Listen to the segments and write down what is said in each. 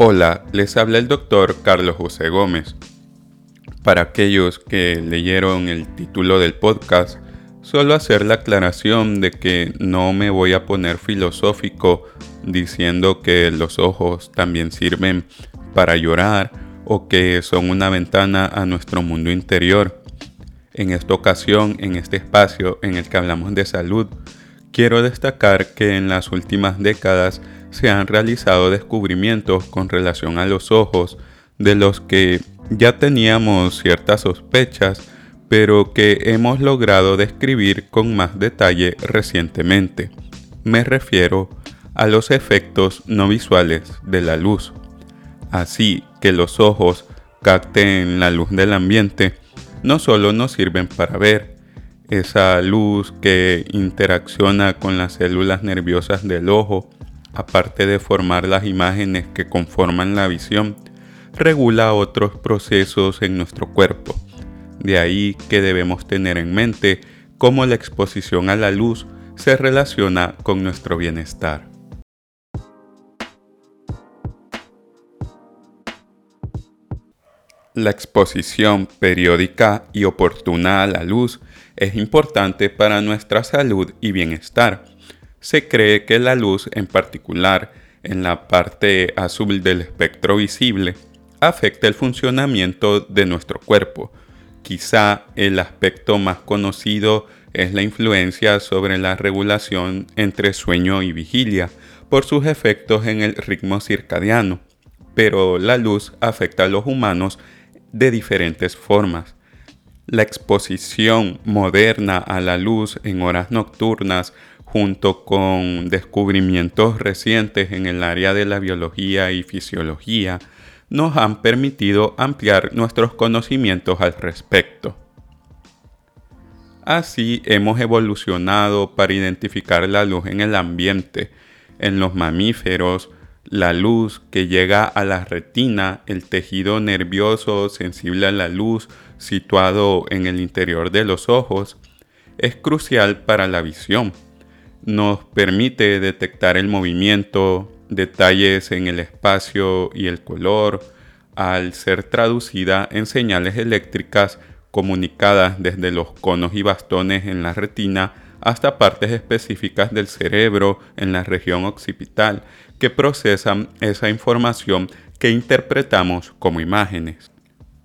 Hola, les habla el doctor Carlos José Gómez. Para aquellos que leyeron el título del podcast, solo hacer la aclaración de que no me voy a poner filosófico diciendo que los ojos también sirven para llorar o que son una ventana a nuestro mundo interior. En esta ocasión, en este espacio en el que hablamos de salud, quiero destacar que en las últimas décadas se han realizado descubrimientos con relación a los ojos de los que ya teníamos ciertas sospechas, pero que hemos logrado describir con más detalle recientemente. Me refiero a los efectos no visuales de la luz. Así que los ojos capten la luz del ambiente, no solo nos sirven para ver, esa luz que interacciona con las células nerviosas del ojo aparte de formar las imágenes que conforman la visión, regula otros procesos en nuestro cuerpo. De ahí que debemos tener en mente cómo la exposición a la luz se relaciona con nuestro bienestar. La exposición periódica y oportuna a la luz es importante para nuestra salud y bienestar se cree que la luz, en particular en la parte azul del espectro visible, afecta el funcionamiento de nuestro cuerpo. Quizá el aspecto más conocido es la influencia sobre la regulación entre sueño y vigilia por sus efectos en el ritmo circadiano, pero la luz afecta a los humanos de diferentes formas. La exposición moderna a la luz en horas nocturnas junto con descubrimientos recientes en el área de la biología y fisiología, nos han permitido ampliar nuestros conocimientos al respecto. Así hemos evolucionado para identificar la luz en el ambiente. En los mamíferos, la luz que llega a la retina, el tejido nervioso sensible a la luz situado en el interior de los ojos, es crucial para la visión nos permite detectar el movimiento, detalles en el espacio y el color, al ser traducida en señales eléctricas comunicadas desde los conos y bastones en la retina hasta partes específicas del cerebro en la región occipital que procesan esa información que interpretamos como imágenes.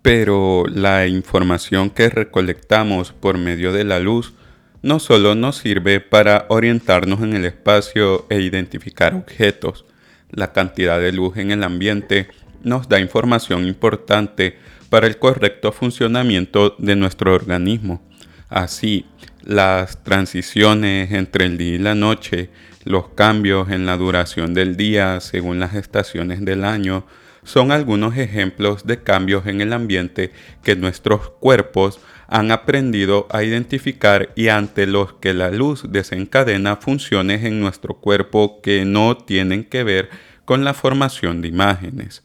Pero la información que recolectamos por medio de la luz no solo nos sirve para orientarnos en el espacio e identificar objetos, la cantidad de luz en el ambiente nos da información importante para el correcto funcionamiento de nuestro organismo. Así, las transiciones entre el día y la noche, los cambios en la duración del día según las estaciones del año, son algunos ejemplos de cambios en el ambiente que nuestros cuerpos han aprendido a identificar y ante los que la luz desencadena funciones en nuestro cuerpo que no tienen que ver con la formación de imágenes.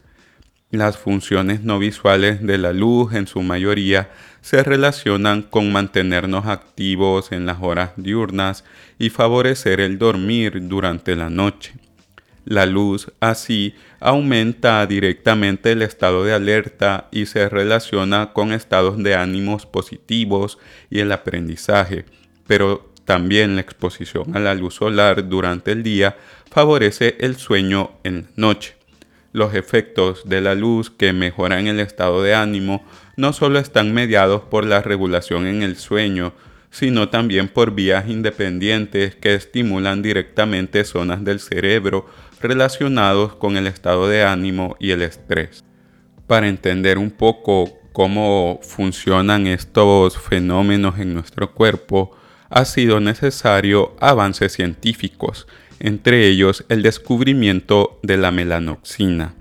Las funciones no visuales de la luz en su mayoría se relacionan con mantenernos activos en las horas diurnas y favorecer el dormir durante la noche. La luz así aumenta directamente el estado de alerta y se relaciona con estados de ánimos positivos y el aprendizaje, pero también la exposición a la luz solar durante el día favorece el sueño en la noche. Los efectos de la luz que mejoran el estado de ánimo no solo están mediados por la regulación en el sueño, sino también por vías independientes que estimulan directamente zonas del cerebro relacionados con el estado de ánimo y el estrés. Para entender un poco cómo funcionan estos fenómenos en nuestro cuerpo, ha sido necesario avances científicos, entre ellos el descubrimiento de la melanoxina.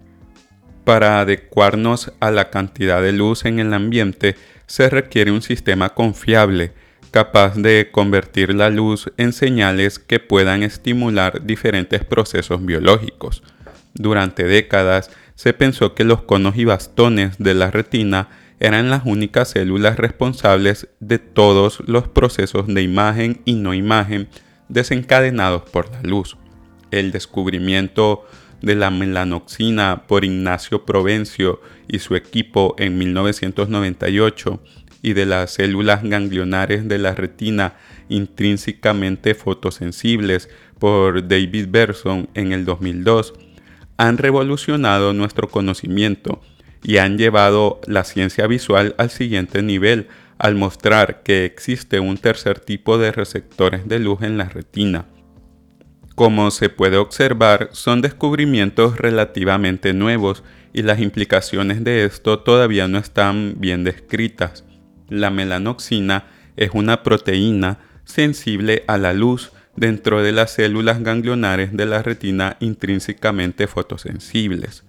Para adecuarnos a la cantidad de luz en el ambiente se requiere un sistema confiable, capaz de convertir la luz en señales que puedan estimular diferentes procesos biológicos. Durante décadas se pensó que los conos y bastones de la retina eran las únicas células responsables de todos los procesos de imagen y no imagen desencadenados por la luz. El descubrimiento de la melanoxina por Ignacio Provencio y su equipo en 1998 y de las células ganglionares de la retina intrínsecamente fotosensibles por David Berson en el 2002 han revolucionado nuestro conocimiento y han llevado la ciencia visual al siguiente nivel al mostrar que existe un tercer tipo de receptores de luz en la retina. Como se puede observar, son descubrimientos relativamente nuevos y las implicaciones de esto todavía no están bien descritas. La melanoxina es una proteína sensible a la luz dentro de las células ganglionares de la retina intrínsecamente fotosensibles.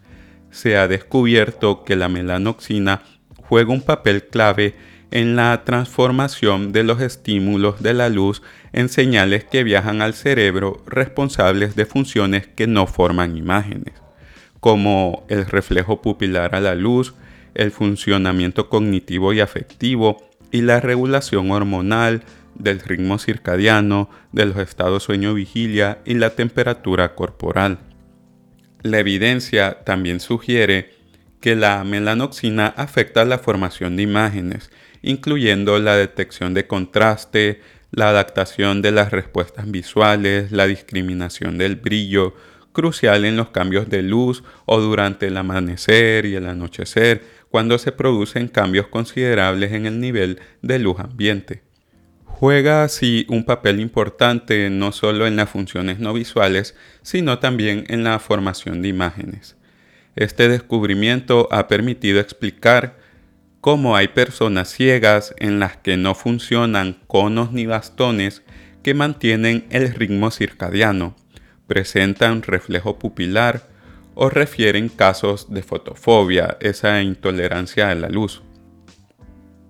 Se ha descubierto que la melanoxina juega un papel clave en la transformación de los estímulos de la luz en señales que viajan al cerebro responsables de funciones que no forman imágenes, como el reflejo pupilar a la luz, el funcionamiento cognitivo y afectivo y la regulación hormonal, del ritmo circadiano, de los estados sueño-vigilia y la temperatura corporal. La evidencia también sugiere que la melanoxina afecta la formación de imágenes, incluyendo la detección de contraste, la adaptación de las respuestas visuales, la discriminación del brillo, crucial en los cambios de luz o durante el amanecer y el anochecer, cuando se producen cambios considerables en el nivel de luz ambiente. Juega así un papel importante no solo en las funciones no visuales, sino también en la formación de imágenes. Este descubrimiento ha permitido explicar cómo hay personas ciegas en las que no funcionan conos ni bastones que mantienen el ritmo circadiano, presentan reflejo pupilar o refieren casos de fotofobia, esa intolerancia a la luz.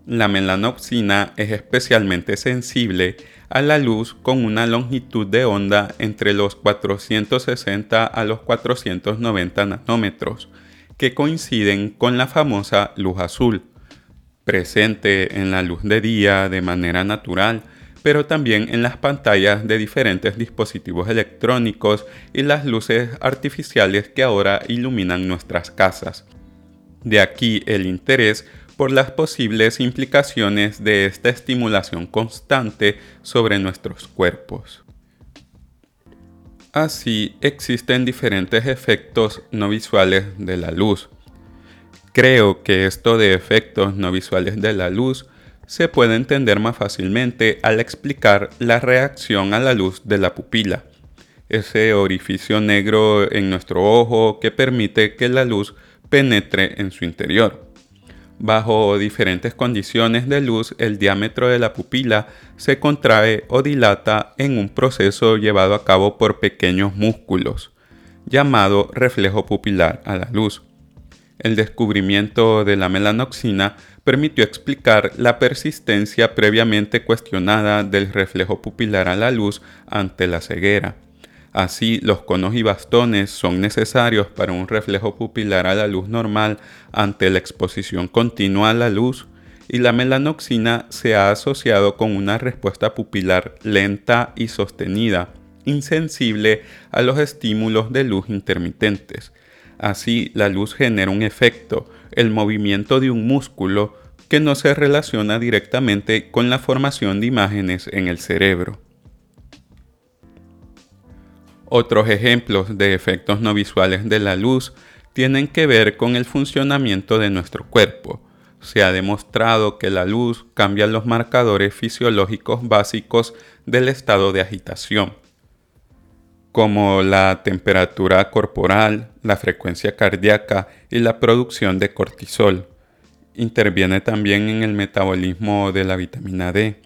La melanopsina es especialmente sensible a la luz con una longitud de onda entre los 460 a los 490 nanómetros, que coinciden con la famosa luz azul, presente en la luz de día de manera natural, pero también en las pantallas de diferentes dispositivos electrónicos y las luces artificiales que ahora iluminan nuestras casas. De aquí el interés por las posibles implicaciones de esta estimulación constante sobre nuestros cuerpos. Así existen diferentes efectos no visuales de la luz. Creo que esto de efectos no visuales de la luz se puede entender más fácilmente al explicar la reacción a la luz de la pupila, ese orificio negro en nuestro ojo que permite que la luz penetre en su interior. Bajo diferentes condiciones de luz, el diámetro de la pupila se contrae o dilata en un proceso llevado a cabo por pequeños músculos, llamado reflejo pupilar a la luz. El descubrimiento de la melanoxina permitió explicar la persistencia previamente cuestionada del reflejo pupilar a la luz ante la ceguera. Así, los conos y bastones son necesarios para un reflejo pupilar a la luz normal ante la exposición continua a la luz y la melanoxina se ha asociado con una respuesta pupilar lenta y sostenida, insensible a los estímulos de luz intermitentes. Así, la luz genera un efecto, el movimiento de un músculo, que no se relaciona directamente con la formación de imágenes en el cerebro. Otros ejemplos de efectos no visuales de la luz tienen que ver con el funcionamiento de nuestro cuerpo. Se ha demostrado que la luz cambia los marcadores fisiológicos básicos del estado de agitación, como la temperatura corporal, la frecuencia cardíaca y la producción de cortisol. Interviene también en el metabolismo de la vitamina D.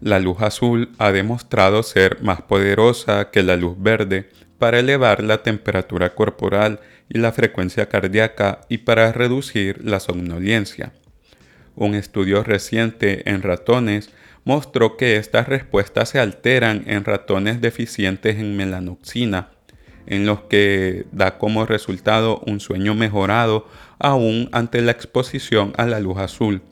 La luz azul ha demostrado ser más poderosa que la luz verde para elevar la temperatura corporal y la frecuencia cardíaca y para reducir la somnolencia. Un estudio reciente en ratones mostró que estas respuestas se alteran en ratones deficientes en melanoxina, en los que da como resultado un sueño mejorado aún ante la exposición a la luz azul.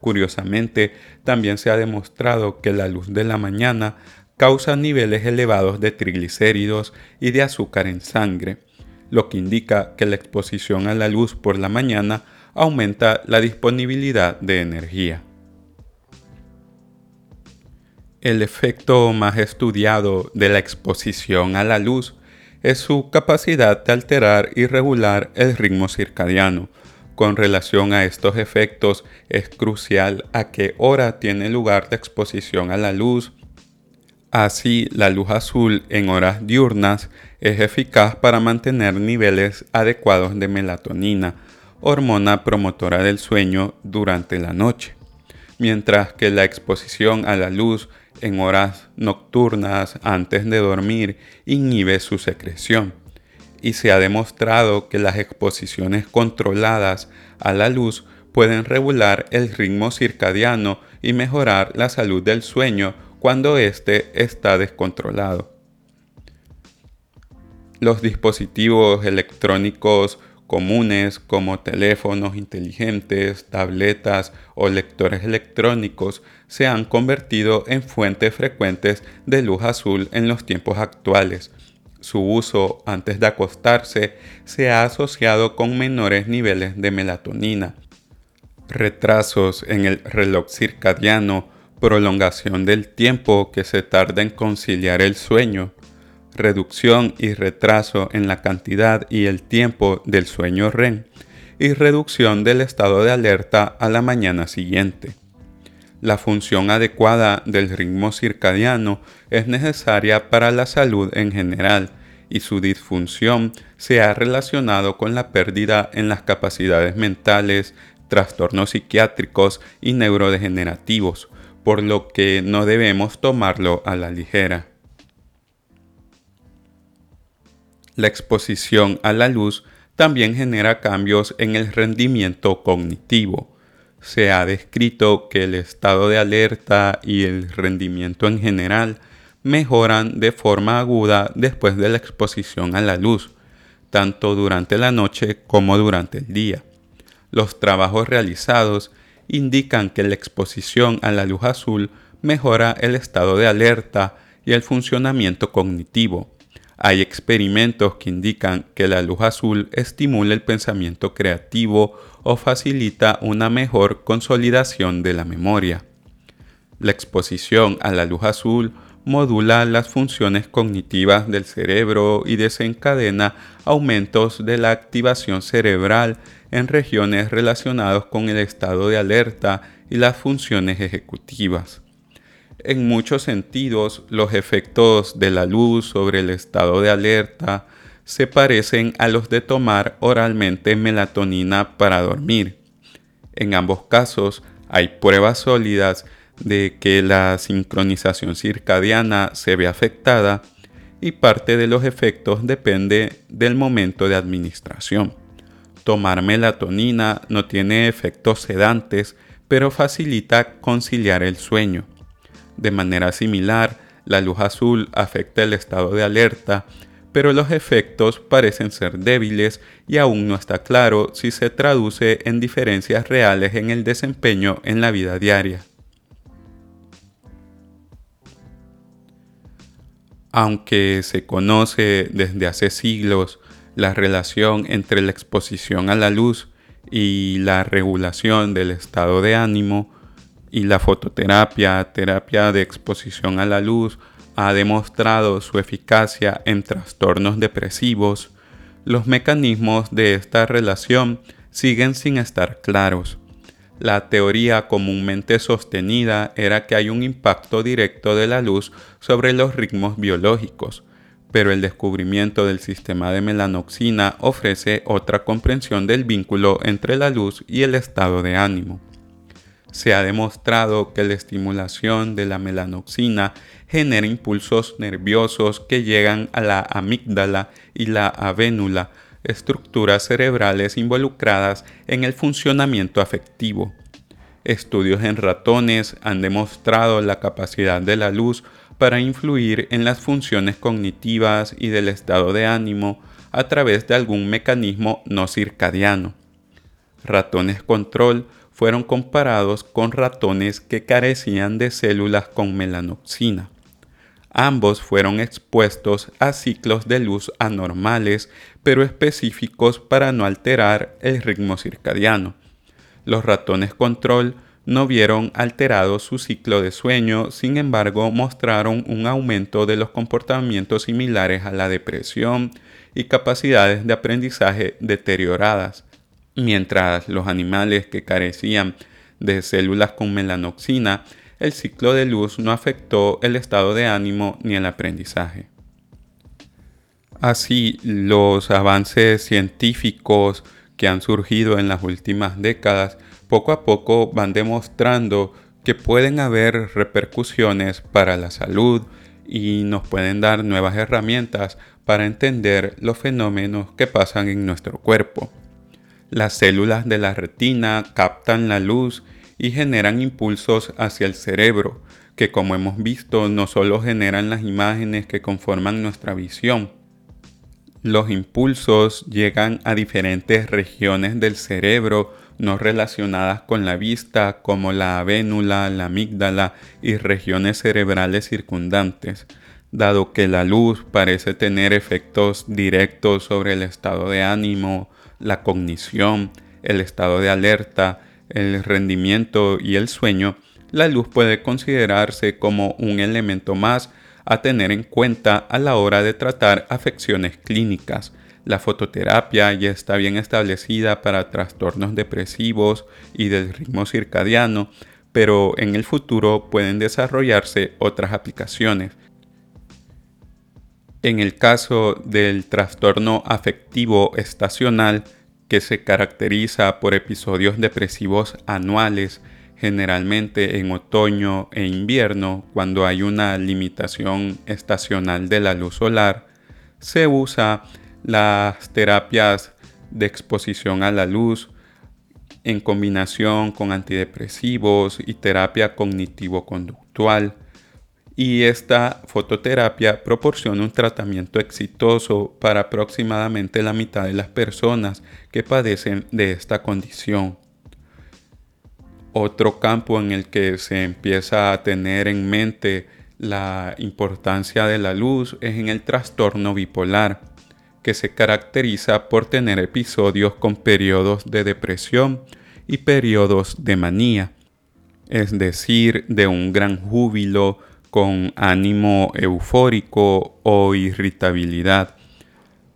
Curiosamente, también se ha demostrado que la luz de la mañana causa niveles elevados de triglicéridos y de azúcar en sangre. lo que indica que la exposición a la luz por la mañana aumenta la disponibilidad de energía. El efecto más estudiado de la exposición a la luz es su capacidad de alterar y regular el ritmo circadiano. Con relación a estos efectos, es crucial a qué hora tiene lugar la exposición a la luz. Así, la luz azul en horas diurnas es eficaz para mantener niveles adecuados de melatonina, hormona promotora del sueño durante la noche, mientras que la exposición a la luz en horas nocturnas antes de dormir inhibe su secreción. Y se ha demostrado que las exposiciones controladas a la luz pueden regular el ritmo circadiano y mejorar la salud del sueño cuando éste está descontrolado. Los dispositivos electrónicos comunes como teléfonos inteligentes, tabletas o lectores electrónicos se han convertido en fuentes frecuentes de luz azul en los tiempos actuales. Su uso antes de acostarse se ha asociado con menores niveles de melatonina, retrasos en el reloj circadiano, prolongación del tiempo que se tarda en conciliar el sueño, reducción y retraso en la cantidad y el tiempo del sueño REM y reducción del estado de alerta a la mañana siguiente. La función adecuada del ritmo circadiano es necesaria para la salud en general y su disfunción se ha relacionado con la pérdida en las capacidades mentales, trastornos psiquiátricos y neurodegenerativos, por lo que no debemos tomarlo a la ligera. La exposición a la luz también genera cambios en el rendimiento cognitivo. Se ha descrito que el estado de alerta y el rendimiento en general mejoran de forma aguda después de la exposición a la luz, tanto durante la noche como durante el día. Los trabajos realizados indican que la exposición a la luz azul mejora el estado de alerta y el funcionamiento cognitivo, hay experimentos que indican que la luz azul estimula el pensamiento creativo o facilita una mejor consolidación de la memoria. La exposición a la luz azul modula las funciones cognitivas del cerebro y desencadena aumentos de la activación cerebral en regiones relacionadas con el estado de alerta y las funciones ejecutivas. En muchos sentidos, los efectos de la luz sobre el estado de alerta se parecen a los de tomar oralmente melatonina para dormir. En ambos casos, hay pruebas sólidas de que la sincronización circadiana se ve afectada y parte de los efectos depende del momento de administración. Tomar melatonina no tiene efectos sedantes, pero facilita conciliar el sueño. De manera similar, la luz azul afecta el estado de alerta, pero los efectos parecen ser débiles y aún no está claro si se traduce en diferencias reales en el desempeño en la vida diaria. Aunque se conoce desde hace siglos la relación entre la exposición a la luz y la regulación del estado de ánimo, y la fototerapia, terapia de exposición a la luz, ha demostrado su eficacia en trastornos depresivos, los mecanismos de esta relación siguen sin estar claros. La teoría comúnmente sostenida era que hay un impacto directo de la luz sobre los ritmos biológicos, pero el descubrimiento del sistema de melanoxina ofrece otra comprensión del vínculo entre la luz y el estado de ánimo se ha demostrado que la estimulación de la melanoxina genera impulsos nerviosos que llegan a la amígdala y la avénula, estructuras cerebrales involucradas en el funcionamiento afectivo. Estudios en ratones han demostrado la capacidad de la luz para influir en las funciones cognitivas y del estado de ánimo a través de algún mecanismo no circadiano. Ratones control fueron comparados con ratones que carecían de células con melanoxina. Ambos fueron expuestos a ciclos de luz anormales, pero específicos para no alterar el ritmo circadiano. Los ratones control no vieron alterado su ciclo de sueño, sin embargo mostraron un aumento de los comportamientos similares a la depresión y capacidades de aprendizaje deterioradas, mientras los animales que carecían de células con melanoxina, el ciclo de luz no afectó el estado de ánimo ni el aprendizaje. Así, los avances científicos que han surgido en las últimas décadas poco a poco van demostrando que pueden haber repercusiones para la salud y nos pueden dar nuevas herramientas para entender los fenómenos que pasan en nuestro cuerpo. Las células de la retina captan la luz y generan impulsos hacia el cerebro, que como hemos visto no solo generan las imágenes que conforman nuestra visión. Los impulsos llegan a diferentes regiones del cerebro no relacionadas con la vista como la avénula, la amígdala y regiones cerebrales circundantes, dado que la luz parece tener efectos directos sobre el estado de ánimo, la cognición, el estado de alerta, el rendimiento y el sueño, la luz puede considerarse como un elemento más a tener en cuenta a la hora de tratar afecciones clínicas. La fototerapia ya está bien establecida para trastornos depresivos y del ritmo circadiano, pero en el futuro pueden desarrollarse otras aplicaciones. En el caso del trastorno afectivo estacional, que se caracteriza por episodios depresivos anuales, generalmente en otoño e invierno, cuando hay una limitación estacional de la luz solar, se usa las terapias de exposición a la luz en combinación con antidepresivos y terapia cognitivo-conductual y esta fototerapia proporciona un tratamiento exitoso para aproximadamente la mitad de las personas que padecen de esta condición. Otro campo en el que se empieza a tener en mente la importancia de la luz es en el trastorno bipolar, que se caracteriza por tener episodios con periodos de depresión y periodos de manía, es decir, de un gran júbilo, con ánimo eufórico o irritabilidad.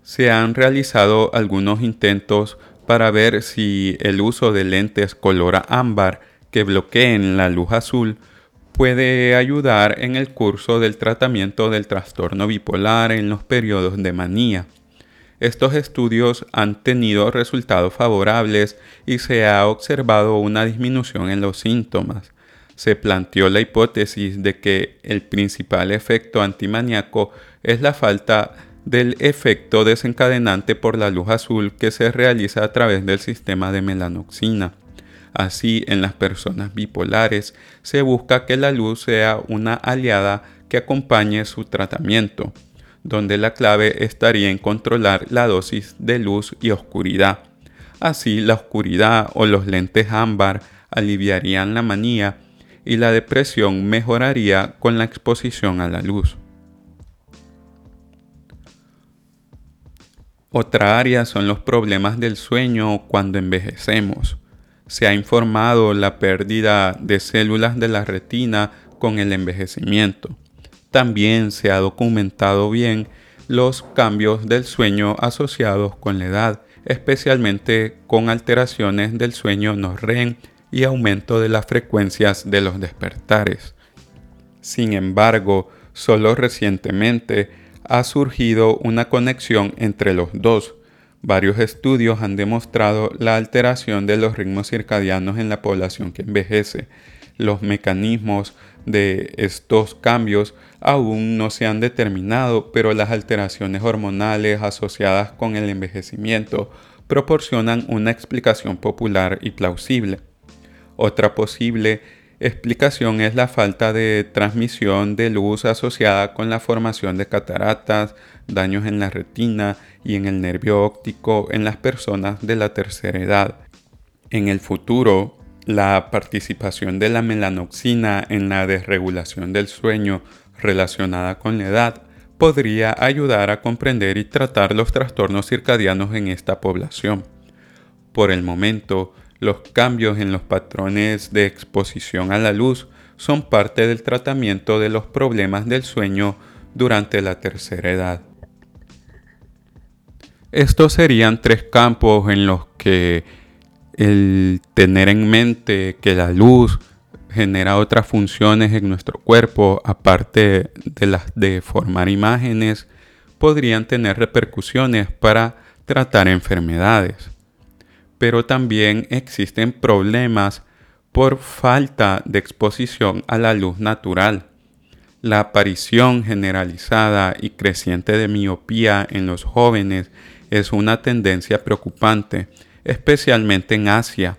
Se han realizado algunos intentos para ver si el uso de lentes color ámbar que bloqueen la luz azul puede ayudar en el curso del tratamiento del trastorno bipolar en los periodos de manía. Estos estudios han tenido resultados favorables y se ha observado una disminución en los síntomas se planteó la hipótesis de que el principal efecto antimaníaco es la falta del efecto desencadenante por la luz azul que se realiza a través del sistema de melanoxina. Así, en las personas bipolares se busca que la luz sea una aliada que acompañe su tratamiento, donde la clave estaría en controlar la dosis de luz y oscuridad. Así, la oscuridad o los lentes ámbar aliviarían la manía y la depresión mejoraría con la exposición a la luz. Otra área son los problemas del sueño cuando envejecemos. Se ha informado la pérdida de células de la retina con el envejecimiento. También se ha documentado bien los cambios del sueño asociados con la edad, especialmente con alteraciones del sueño no REM y aumento de las frecuencias de los despertares. Sin embargo, solo recientemente ha surgido una conexión entre los dos. Varios estudios han demostrado la alteración de los ritmos circadianos en la población que envejece. Los mecanismos de estos cambios aún no se han determinado, pero las alteraciones hormonales asociadas con el envejecimiento proporcionan una explicación popular y plausible. Otra posible explicación es la falta de transmisión de luz asociada con la formación de cataratas, daños en la retina y en el nervio óptico en las personas de la tercera edad. En el futuro, la participación de la melanoxina en la desregulación del sueño relacionada con la edad podría ayudar a comprender y tratar los trastornos circadianos en esta población. Por el momento, los cambios en los patrones de exposición a la luz son parte del tratamiento de los problemas del sueño durante la tercera edad. Estos serían tres campos en los que el tener en mente que la luz genera otras funciones en nuestro cuerpo, aparte de las de formar imágenes, podrían tener repercusiones para tratar enfermedades. Pero también existen problemas por falta de exposición a la luz natural. La aparición generalizada y creciente de miopía en los jóvenes es una tendencia preocupante, especialmente en Asia,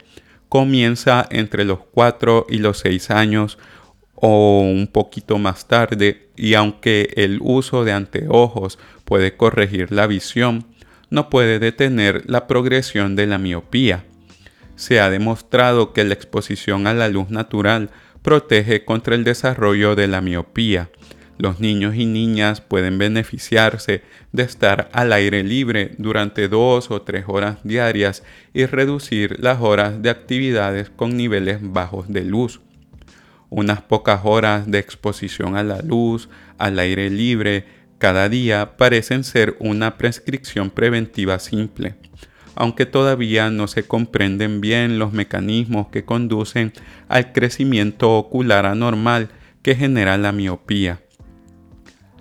comienza entre los 4 y los 6 años o un poquito más tarde y aunque el uso de anteojos puede corregir la visión, no puede detener la progresión de la miopía. Se ha demostrado que la exposición a la luz natural protege contra el desarrollo de la miopía los niños y niñas pueden beneficiarse de estar al aire libre durante dos o tres horas diarias y reducir las horas de actividades con niveles bajos de luz. Unas pocas horas de exposición a la luz, al aire libre, cada día parecen ser una prescripción preventiva simple, aunque todavía no se comprenden bien los mecanismos que conducen al crecimiento ocular anormal que genera la miopía.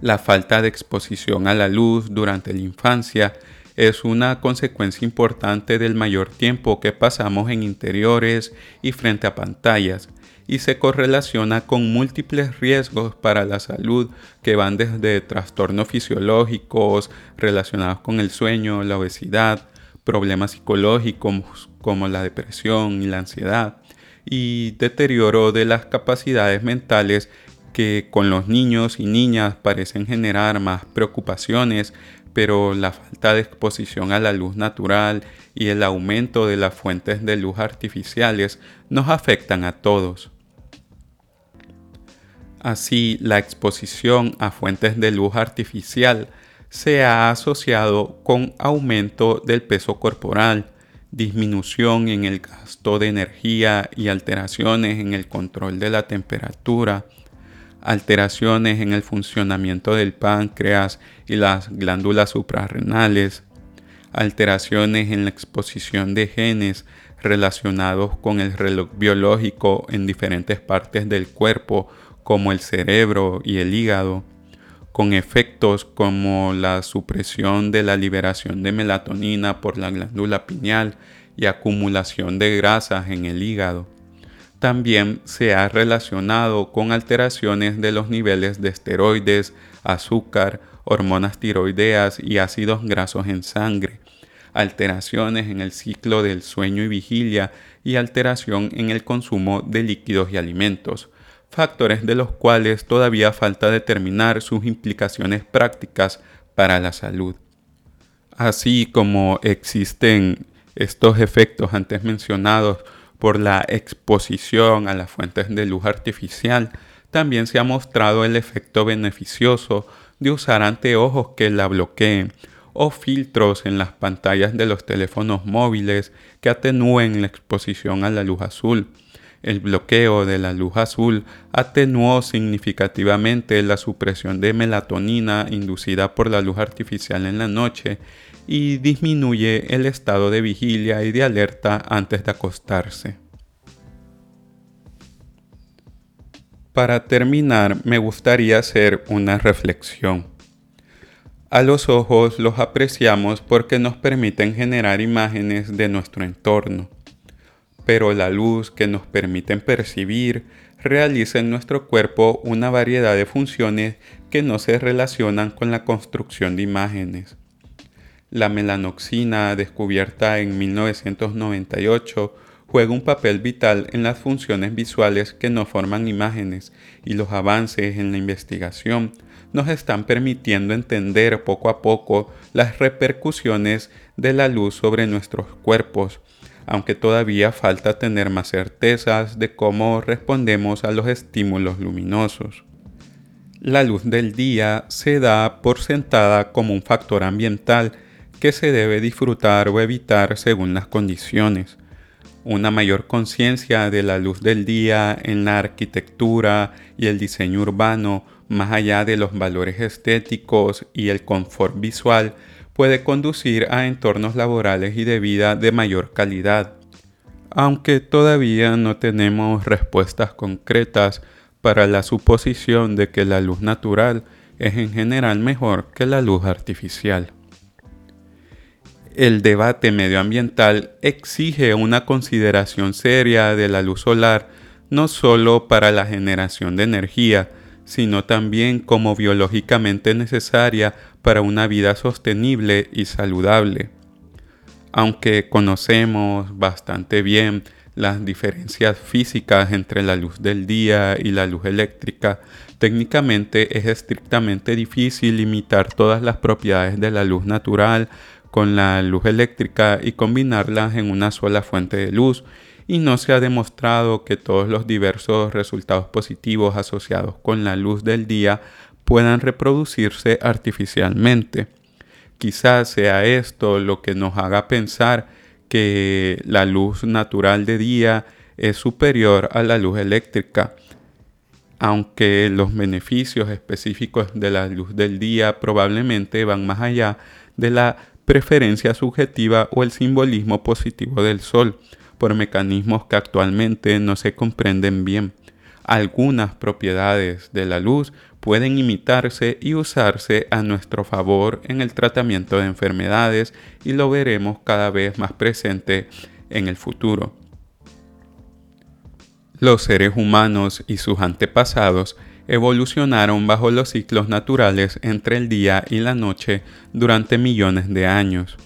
La falta de exposición a la luz durante la infancia es una consecuencia importante del mayor tiempo que pasamos en interiores y frente a pantallas y se correlaciona con múltiples riesgos para la salud que van desde trastornos fisiológicos relacionados con el sueño, la obesidad, problemas psicológicos como la depresión y la ansiedad y deterioro de las capacidades mentales que con los niños y niñas parecen generar más preocupaciones, pero la falta de exposición a la luz natural y el aumento de las fuentes de luz artificiales nos afectan a todos. Así, la exposición a fuentes de luz artificial se ha asociado con aumento del peso corporal, disminución en el gasto de energía y alteraciones en el control de la temperatura, alteraciones en el funcionamiento del páncreas y las glándulas suprarrenales, alteraciones en la exposición de genes relacionados con el reloj biológico en diferentes partes del cuerpo como el cerebro y el hígado, con efectos como la supresión de la liberación de melatonina por la glándula pineal y acumulación de grasas en el hígado. También se ha relacionado con alteraciones de los niveles de esteroides, azúcar, hormonas tiroideas y ácidos grasos en sangre, alteraciones en el ciclo del sueño y vigilia y alteración en el consumo de líquidos y alimentos, factores de los cuales todavía falta determinar sus implicaciones prácticas para la salud. Así como existen estos efectos antes mencionados por la exposición a las fuentes de luz artificial, también se ha mostrado el efecto beneficioso de usar anteojos que la bloqueen o filtros en las pantallas de los teléfonos móviles que atenúen la exposición a la luz azul. El bloqueo de la luz azul atenuó significativamente la supresión de melatonina inducida por la luz artificial en la noche y disminuye el estado de vigilia y de alerta antes de acostarse. Para terminar, me gustaría hacer una reflexión. A los ojos los apreciamos porque nos permiten generar imágenes de nuestro entorno, pero la luz que nos permiten percibir realiza en nuestro cuerpo una variedad de funciones que no se relacionan con la construcción de imágenes. La melanoxina, descubierta en 1998, juega un papel vital en las funciones visuales que no forman imágenes y los avances en la investigación nos están permitiendo entender poco a poco las repercusiones de la luz sobre nuestros cuerpos, aunque todavía falta tener más certezas de cómo respondemos a los estímulos luminosos. La luz del día se da por sentada como un factor ambiental que se debe disfrutar o evitar según las condiciones. Una mayor conciencia de la luz del día en la arquitectura y el diseño urbano, más allá de los valores estéticos y el confort visual, puede conducir a entornos laborales y de vida de mayor calidad. Aunque todavía no tenemos respuestas concretas para la suposición de que la luz natural es en general mejor que la luz artificial. El debate medioambiental exige una consideración seria de la luz solar no solo para la generación de energía, sino también como biológicamente necesaria para una vida sostenible y saludable. Aunque conocemos bastante bien las diferencias físicas entre la luz del día y la luz eléctrica, técnicamente es estrictamente difícil limitar todas las propiedades de la luz natural con la luz eléctrica y combinarlas en una sola fuente de luz y no se ha demostrado que todos los diversos resultados positivos asociados con la luz del día puedan reproducirse artificialmente. Quizás sea esto lo que nos haga pensar que la luz natural de día es superior a la luz eléctrica, aunque los beneficios específicos de la luz del día probablemente van más allá de la preferencia subjetiva o el simbolismo positivo del sol, por mecanismos que actualmente no se comprenden bien. Algunas propiedades de la luz pueden imitarse y usarse a nuestro favor en el tratamiento de enfermedades y lo veremos cada vez más presente en el futuro. Los seres humanos y sus antepasados evolucionaron bajo los ciclos naturales entre el día y la noche durante millones de años.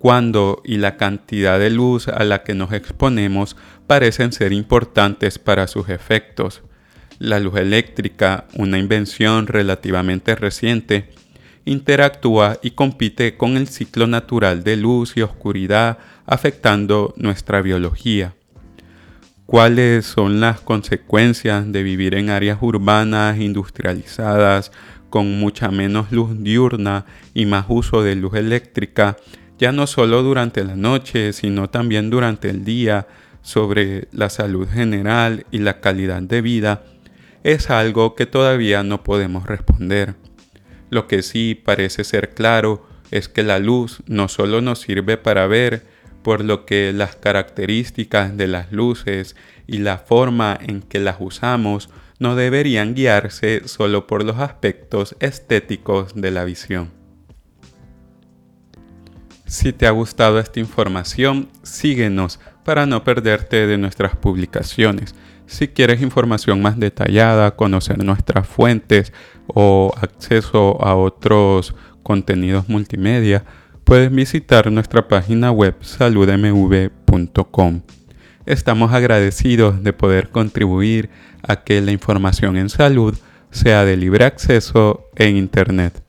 Cuando y la cantidad de luz a la que nos exponemos parecen ser importantes para sus efectos. La luz eléctrica, una invención relativamente reciente, interactúa y compite con el ciclo natural de luz y oscuridad afectando nuestra biología. ¿Cuáles son las consecuencias de vivir en áreas urbanas industrializadas con mucha menos luz diurna y más uso de luz eléctrica, ya no solo durante la noche, sino también durante el día, sobre la salud general y la calidad de vida? es algo que todavía no podemos responder. Lo que sí parece ser claro es que la luz no solo nos sirve para ver, por lo que las características de las luces y la forma en que las usamos no deberían guiarse solo por los aspectos estéticos de la visión. Si te ha gustado esta información, síguenos para no perderte de nuestras publicaciones. Si quieres información más detallada, conocer nuestras fuentes o acceso a otros contenidos multimedia, puedes visitar nuestra página web saludmv.com. Estamos agradecidos de poder contribuir a que la información en salud sea de libre acceso en Internet.